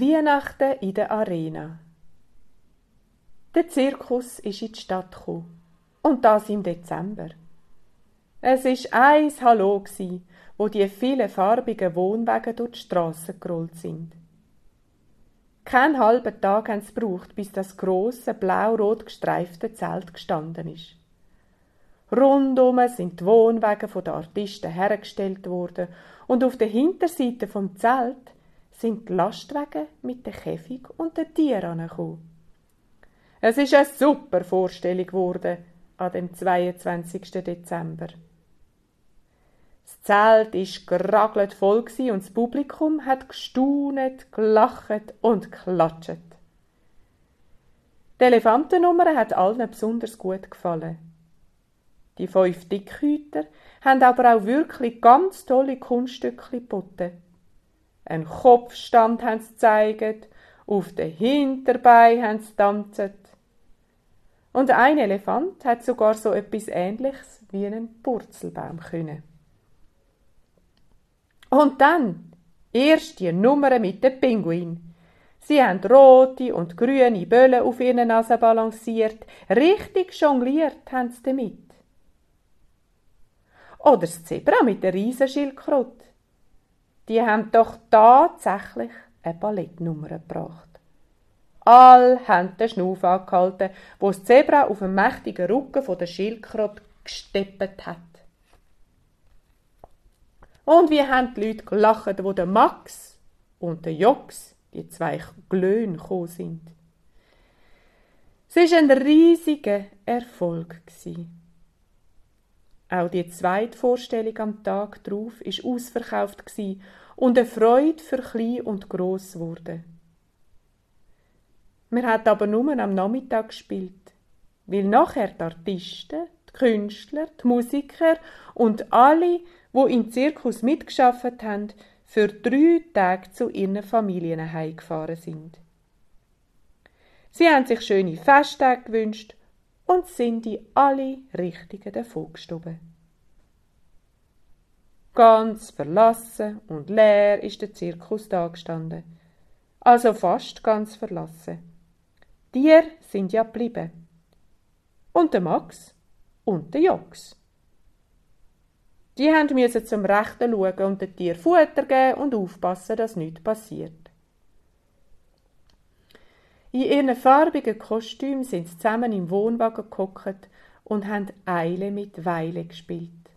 Weihnachten in der Arena. Der Zirkus ist in die Stadt gekommen. Und das im Dezember. Es ist eins Hallo gsi, wo die vielen farbigen Wohnwagen durch die Strassen gerollt sind. Kein halben Tag haben sie gebraucht, bis das große blau-rot gestreifte Zelt gestanden ist. Rundum sind die Wohnwagen von den Artisten hergestellt worden und auf der Hinterseite vom Zelt sind die Lastwagen mit dem Käfig und den Tieren angekommen. Es ist eine super Vorstellung geworden an dem 22. Dezember. Das Zelt ist geragelt voll und das Publikum hat gestaunet, gelacht und geklatscht. Die Elefantennummer hat allen besonders gut gefallen. Die fünf Dickhüter haben aber auch wirklich ganz tolle Kunststücke geboten. Ein Kopfstand haben sie gezeigt, auf den Hinterbein haben sie tanzt. Und ein Elefant hat sogar so etwas Ähnliches wie einen Purzelbaum können. Und dann erst die Nummer mit dem Pinguin. Sie haben rote und grüne Böllen auf ihren Nase balanciert. Richtig jongliert haben sie damit. Oder das Zebra mit der Riesenschildkröte. Die haben doch tatsächlich eine Ballettnummer gebracht. All haben den Schnuff angehalten, wo das Zebra auf dem mächtigen Rücken von der Schildkröte gesteppet hat. Und wie haben die Leute gelacht, wo der Max und der Jox, die zwei Glöhn, gekommen sind. Es war ein riesiger Erfolg. Auch die zweite Vorstellung am Tag darauf ist ausverkauft und eine Freude für Klein und Gross wurde. Wir hat aber nur am Nachmittag gespielt, weil nachher die Artisten, die Künstler, die Musiker und alle wo im Zirkus mitgeschafft haben, für drei Tage zu ihren Familien heimgefahren sind. Sie haben sich schöne Festtage gewünscht und sind in alle Richtungen davongestoben. Ganz verlassen und leer ist der Zirkus dagestanden. Also fast ganz verlassen. Die sind ja geblieben. Und der Max und der Jox. Die haben müssen zum Rechten schauen und den Tier Futter geben und aufpassen, dass nichts passiert. In ihren farbigen Kostümen sind sie zusammen im Wohnwagen gehockt und haben Eile mit Weile gespielt.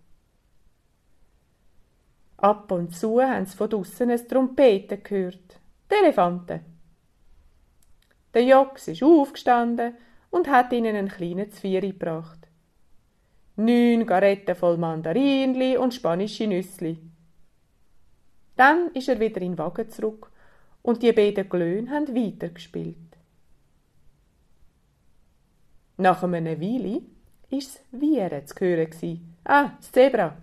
Ab und zu haben sie von draussen ein Trompeten gehört. Die Elefanten. Der Jox ist aufgestanden und hat ihnen einen kleinen Zvieri gebracht neun Garetten voll Mandarinli und spanische Nüssli. Dann ist er wieder in den Wagen zurück und die beiden Glöhn haben weitergespielt. Nach einer Weile ist es Viren zu hören. Ah, das Zebra.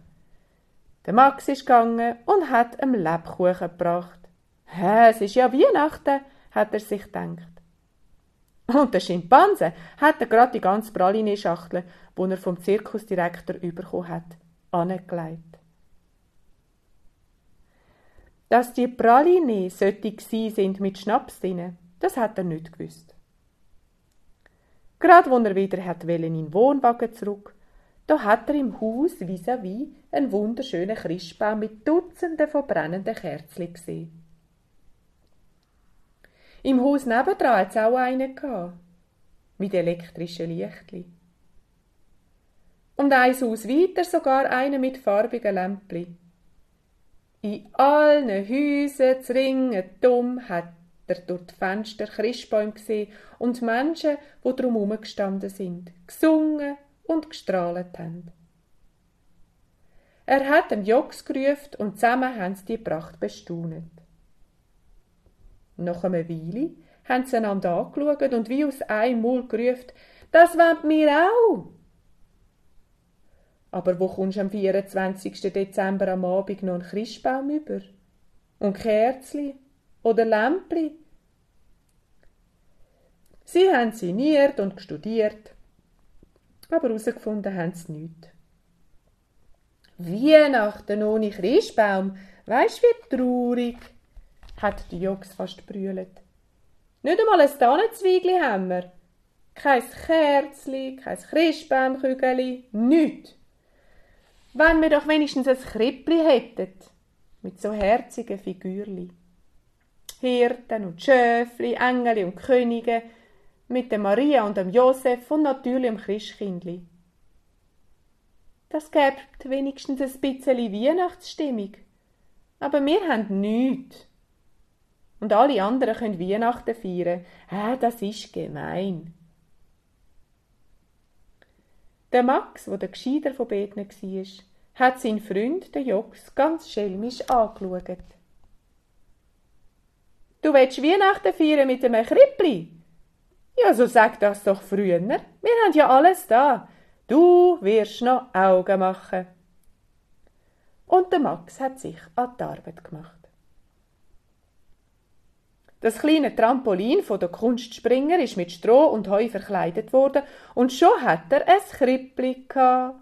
Der Max ist gegangen und hat einem Lebkuchen gebracht. Hä, es ist ja Weihnachten, hat er sich gedacht. Und der Schimpanse hat er gerade die ganze Praline-Schachtel, die er vom Zirkusdirektor bekommen hat, angelegt. Dass die Praline sollte sind mit Schnaps drin, das hat er nicht gewusst. Gerade wo er wieder hat in den Wohnwagen zurück, da hat er im Haus vis-à-vis einen wunderschönen Christbaum mit Dutzenden von brennenden Kerzen gesehen. Im Haus nebendran hat es auch einen gehabt, mit elektrischen Lichtli. Und ein Haus weiter sogar einen mit farbigen Lämpli. In allen Häusern zu ringen dumm hat er durch die Fenster Christbäume gesehen und Menschen, die drumherum gestanden sind, gesungen und gestrahlt haben. Er hat dem Jox gerufen und zusammen haben sie die Pracht bestaunet. Nach einer Weile haben sie einander angeschaut und wie aus einem Mund gerufen, das wollen wir auch. Aber wo kommst du am 24. Dezember am Abend noch einen Christbaum über? Und Kerzli? Oder Lämpli? Sie haben sinniert und studiert, aber herausgefunden haben sie nichts. Weihnachten ohne Christbaum, weisst wie traurig. hat der Jogs fast brüllt. Nicht einmal ein Tannenzweigli haben wir. Kein Kerzli, kein Christbaumkügeli, nichts. Wenn wir doch wenigstens ein Krippli hätten, mit so herzigen Figürli. Hirten und Schöfli, Engel und Könige, mit der Maria und dem Josef und natürlich dem Christkindli. Das gibt wenigstens ein bisschen Weihnachtsstimmung. Aber wir haben nichts. Und alle anderen können Weihnachten feiern. Ah, das ist gemein. Der Max, wo der Gescheiter von Betner war, hat seinen Freund, den Jox, ganz schelmisch angeschaut. Du willst Weihnachten feiern mit einem Krippli? Ja, so sag das doch früher. Wir haben ja alles da. Du wirst noch Augen machen. Und der Max hat sich an die Arbeit gemacht. Das kleine Trampolin von der Kunstspringer ist mit Stroh und Heu verkleidet worden und schon hat er ein Krippli gehabt.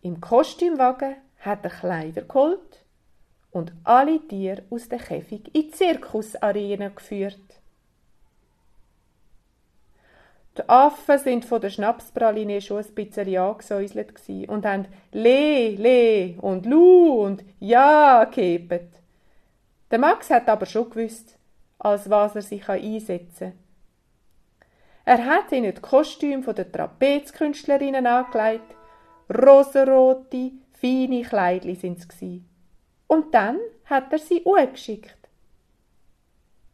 Im Kostümwagen hat er Kleider geholt und alle Tiere aus der Käfig in die Zirkusarena geführt. Die Affen sind von der Schnapspraline schon ein bisschen angesäuselt und haben Le, Le und Lu und Ja gehebt. Der Max hat aber schon gewusst, als was er sich einsetzen kann. Er hat ihnen die Kostüme der Trapezkünstlerinnen angelegt. Rosarote, feine Kleidli sind es Und dann hat er sie geschickt.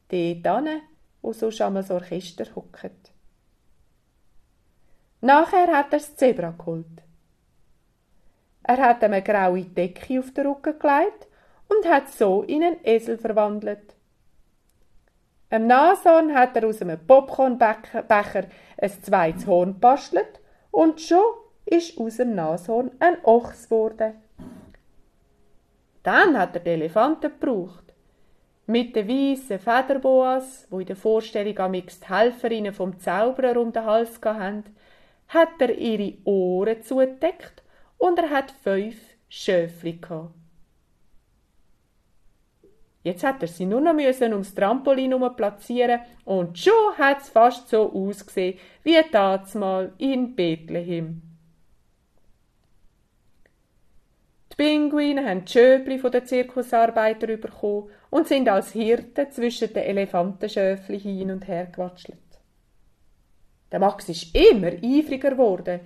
Dort hin, wo sonst einmal das Orchester hockt. Nachher hat er das Zebra geholt. Er hat ihm eine graue Decke auf den Rücken gelegt und hat so in einen Esel verwandelt. Am Nashorn hat er aus einem Popcornbecher ein zweites Horn bastelt und schon ist aus dem Nashorn ein Ochs geworden. Dann hat er den Elefanten gebraucht. Mit den weißen Federboas, wo in der Vorstellung am die Helferinnen vom Zauberer um den Hals haben, hat er ihre Ohren zugedeckt und er hat fünf Schöfli gehabt. Jetzt hat er sie nur noch müssen ums Trampolin platzieren und schon hat's fast so ausgesehen wie mal in Bethlehem. Die Pinguine haben die Schöbli von den Zirkusarbeitern bekommen und sind als Hirten zwischen den Elefantenschöfli hin und her gewatschelt. Der Max ist immer eifriger geworden.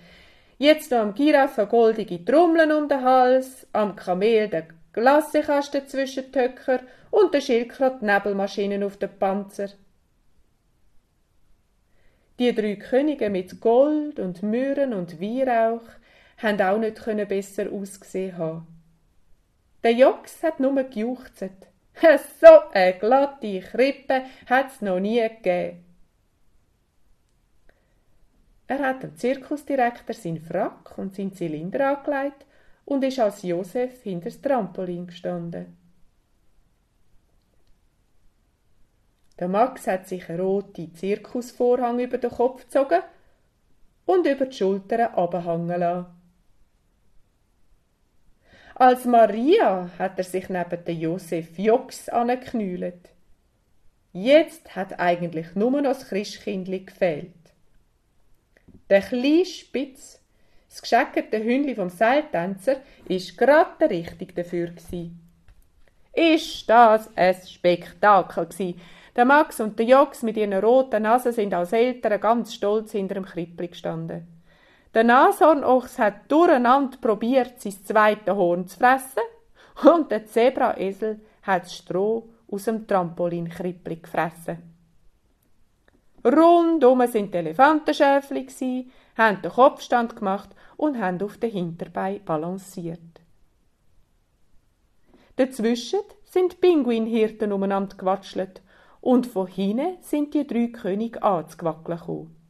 Jetzt noch am Giraffe goldige Trommeln um den Hals, am Kamel der Glassekasten zwischen die Höcker und der Schildkröte Nebelmaschinen auf dem Panzer. Die drei Könige mit Gold und Myrrhen und Weihrauch haben auch nicht besser ausgesehen haben. Der Jox hat nur gejuchzt. So eine glatte Krippe hat's noch nie gegeben. Er hat dem Zirkusdirektor seinen Frack und seinen Zylinder angelegt und ist als Josef hinter das Trampolin gestanden. Der Max hat sich einen roten Zirkusvorhang über den Kopf gezogen und über die Schultern abhängen lassen. Als Maria hat er sich neben den Josef Jox angeknüllt. Jetzt hat eigentlich nur noch das Christkindli gefehlt. Der kleine Spitz, das gescheckerte Hündli vom Seiltänzer, ist grad der Richtige dafür gsi. Ist das ein Spektakel gsi. Der Max und der Jox mit ihren roten Nasen sind als Eltern ganz stolz hinter dem Krippli gestanden. Der Nashornochs hat durcheinander probiert, sein zweites Horn zu fressen, und der Zebraesel hat das Stroh aus dem Trampolinkrippli gefressen. Rundum sind die Elefantenschäfli, haben den Kopfstand gemacht und haben auf den Hinterbein balanciert. Dazwischen sind Pinguinhirten umeinander gewatschelt und von hinten sind die drei Könige anzuwackeln gekommen.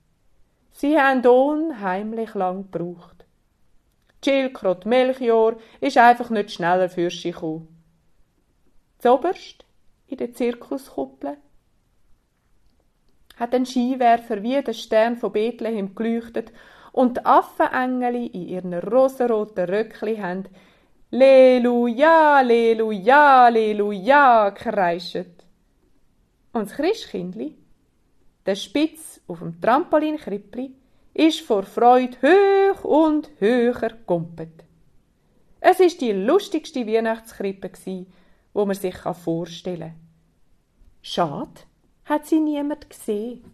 Sie haben unheimlich lang gebraucht. Schildkröte Melchior ist einfach nicht schneller für sie gekommen. Zoberst in der Zirkuskuppel hat ein Skiwerfer wie der Stern von Bethlehem geleuchtet und die Affenengeli in ihren rosaroten Röckli haben Leluja, Leluja, Leluja kreischet. Und das Christkindli, der Spitz auf dem Trampolinkrippli, ist vor Freude höch und höher gumpet. Es ist die lustigste Weihnachtskrippe wo man sich vorstellen kann. Schade, hat sie niemand gesehen.